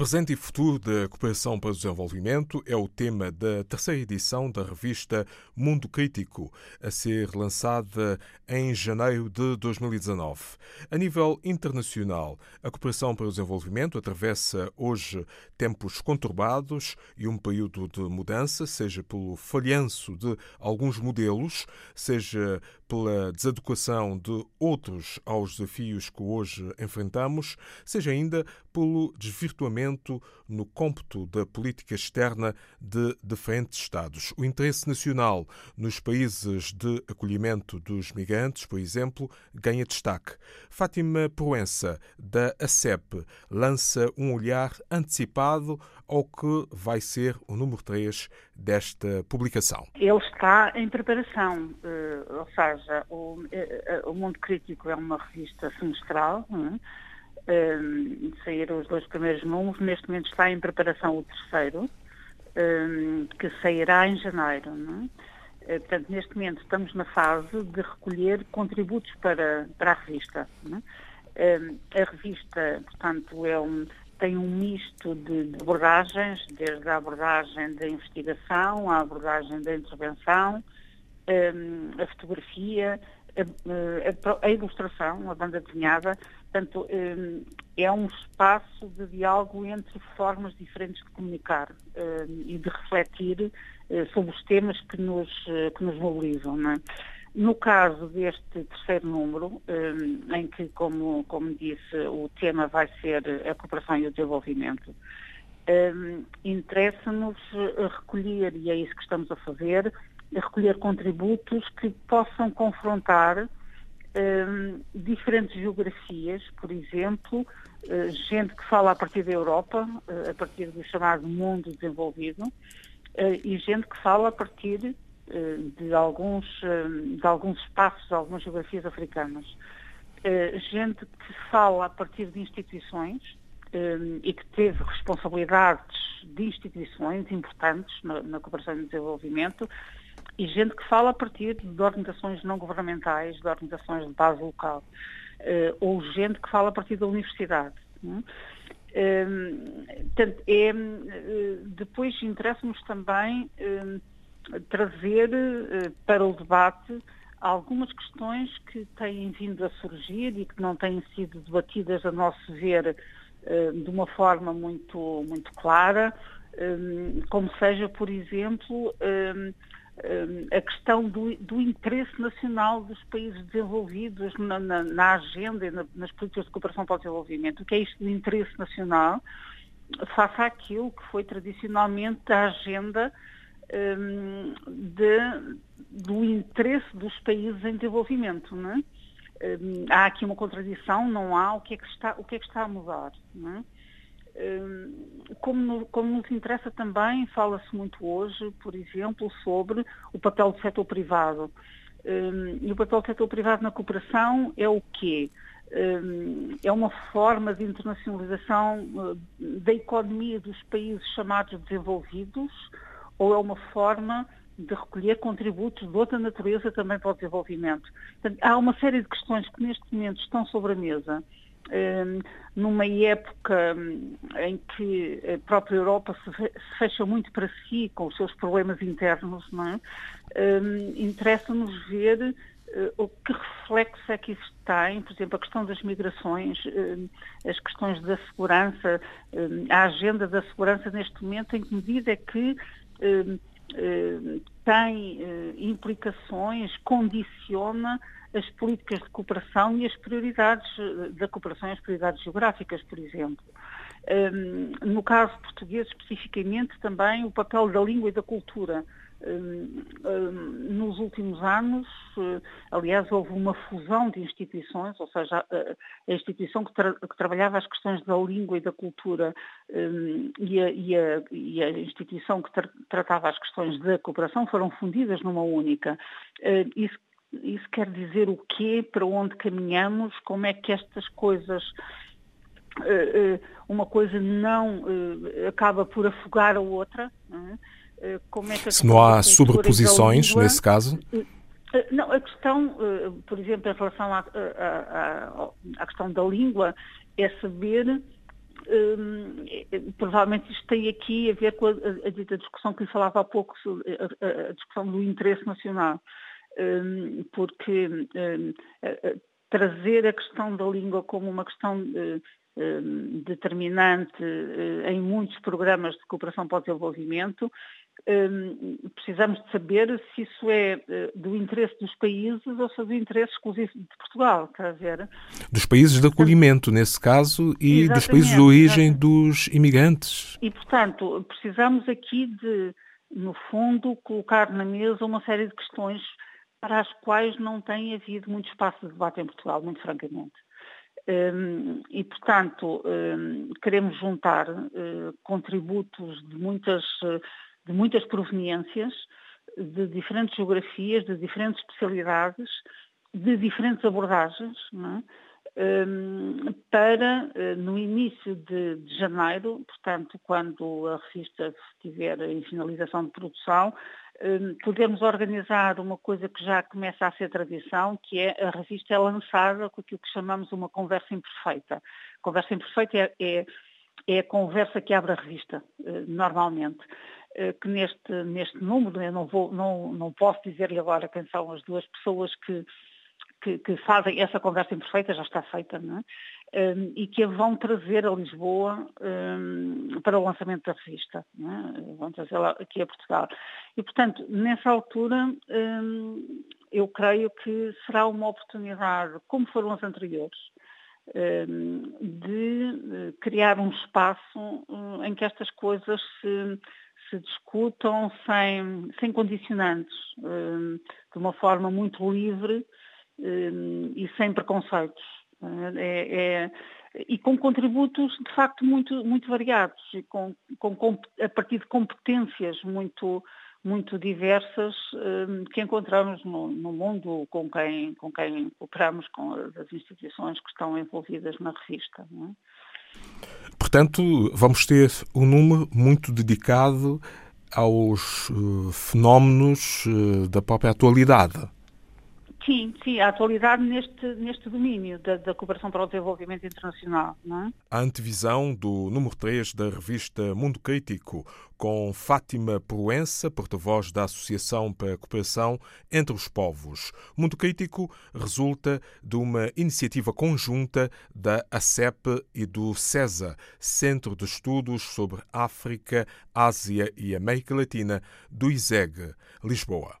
Presente e futuro da cooperação para o desenvolvimento é o tema da terceira edição da revista Mundo Crítico, a ser lançada em janeiro de 2019. A nível internacional, a cooperação para o desenvolvimento atravessa hoje tempos conturbados e um período de mudança, seja pelo falhanço de alguns modelos, seja pela desadequação de outros aos desafios que hoje enfrentamos, seja ainda pelo desvirtuamento no cômputo da política externa de diferentes Estados. O interesse nacional nos países de acolhimento dos migrantes, por exemplo, ganha destaque. Fátima Proença, da ACEP, lança um olhar antecipado ao que vai ser o número 3 desta publicação? Ele está em preparação, eh, ou seja, eh, eh, o Mundo Crítico é uma revista semestral, saíram os dois primeiros números, neste momento está em preparação o terceiro, que sairá em janeiro. Portanto, neste momento estamos na fase de recolher contributos para, para a revista. A revista, portanto, é um, tem um misto de, de, abordagens, desde a abordagem da investigação, a abordagem da intervenção, um, a fotografia, a, a, a, ilustração, a banda desenhada. Portanto, um, é um espaço de diálogo entre formas diferentes de comunicar um, e de refletir uh, sobre os temas que nos, uh, que nos mobilizam. Não é? No caso deste terceiro número, eh, em que, como, como disse, o tema vai ser a cooperação e o desenvolvimento, eh, interessa-nos recolher, e é isso que estamos a fazer, recolher contributos que possam confrontar eh, diferentes geografias, por exemplo, gente que fala a partir da Europa, a partir do chamado mundo desenvolvido, e gente que fala a partir de alguns, eh, de alguns espaços, de algumas geografias africanas. Gente que fala a partir de instituições e que teve responsabilidades de instituições importantes na, na cooperação e desenvolvimento e gente que fala a partir de organizações não governamentais, de organizações de base local, ou gente que fala a partir da universidade. É? portanto, é, depois interessa-nos também trazer eh, para o debate algumas questões que têm vindo a surgir e que não têm sido debatidas, a nosso ver, eh, de uma forma muito, muito clara, eh, como seja, por exemplo, a questão do, do interesse nacional dos países desenvolvidos na, na, na agenda e na, nas políticas de cooperação para o desenvolvimento. O que é isto do interesse nacional face àquilo que foi tradicionalmente a agenda um, de, do interesse dos países em desenvolvimento. Não é? um, há aqui uma contradição, não há, o que é que está, o que é que está a mudar? Não é? Como, no, como nos interessa também, fala-se muito hoje, por exemplo, sobre o papel do setor privado. Um, e o papel do setor privado na cooperação é o quê? Um, é uma forma de internacionalização uh, da economia dos países chamados desenvolvidos, ou é uma forma de recolher contributos de outra natureza também para o desenvolvimento. Portanto, há uma série de questões que neste momento estão sobre a mesa, numa época hum, em que a própria Europa se fecha muito para si com os seus problemas internos, é? Um, Interessa-nos ver uh, o que reflexo é que isso tem, por exemplo, a questão das migrações, as questões da segurança, a agenda da segurança neste momento, em que medida é que eh, eh, tem eh, implicações, condiciona as políticas de cooperação e as prioridades da cooperação e as prioridades geográficas, por exemplo. No caso português, especificamente, também o papel da língua e da cultura. Hum, hum, nos últimos anos, eh, aliás, houve uma fusão de instituições, ou seja, a, instituição que, tra que, trabalhava as questões da língua e da cultura hum, e, a, e, a, e, a, instituição que tra tratava as questões da cooperação foram fundidas numa única. Eh, isso, isso quer dizer o quê? Para onde caminhamos? Como é que estas coisas eh, uma coisa não acaba por afogar a outra. É? Como é que... Se não há sobreposições nesse caso? Não, a questão, por exemplo, em relação à, à, à questão da língua, é saber Hum, provavelmente isto tem aqui a ver com a, a, a, discussão que lhe falava há pouco, a, a discussão do interesse nacional, hum, porque hum, trazer a questão da língua como uma questão determinante em muitos programas de cooperação para o desenvolvimento precisamos de saber se isso é eh, do interesse dos países ou se é do interesse exclusivo de Portugal, a ver? Dos países de acolhimento, nesse caso, e dos países de origem exatamente. dos imigrantes. E, portanto, precisamos aqui de, no fundo, colocar na mesa uma série de questões para as quais não tem havido muito espaço de debate em Portugal, muito francamente. Um, e, portanto, um, queremos juntar uh, contributos de muitas uh, de muitas proveniências, de diferentes geografias, de diferentes especialidades, de diferentes abordagens, é? um, para, eh, no início de, de, janeiro, portanto, quando a revista estiver em finalização de produção, um, podermos organizar uma coisa que já começa a ser tradição, que é a revista é lançada com aquilo que chamamos uma conversa imperfeita. Conversa imperfeita é, é, é a conversa que abre a revista, uh, normalmente. Eh, que neste, neste número, eu não, vou, não, não posso dizer-lhe agora quem são as duas pessoas que, que, que, fazem essa conversa imperfeita, já está feita, não é? Ehm, e que a vão trazer a Lisboa um, ehm, para o lançamento da revista, é? vão trazê-la aqui a Portugal. E, portanto, nessa altura, um, ehm, eu creio que será uma oportunidade, como foram as anteriores, de eh, criar um espaço eh, em que estas coisas se se discutam sem, sem condicionantes, hum, de uma forma muito livre hum, e sem preconceitos. É, é, e com contributos de facto muito, muito variados e com, com, a partir de competências muito, muito diversas hum, que encontramos no, no, mundo com quem, com quem operamos, com as instituições que estão envolvidas na revista. Portanto, vamos ter um número muito dedicado aos uh, fenómenos uh, da própria atualidade. Sim, sim, a atualidade neste, neste domínio da, da cooperação para o desenvolvimento internacional. Não é? A antevisão do número 3 da revista Mundo Crítico, com Fátima Proença, porta-voz da Associação para a Cooperação entre os Povos. Mundo Crítico resulta de uma iniciativa conjunta da ACEP e do CESA, Centro de Estudos sobre África, Ásia e América Latina, do ISEG, Lisboa.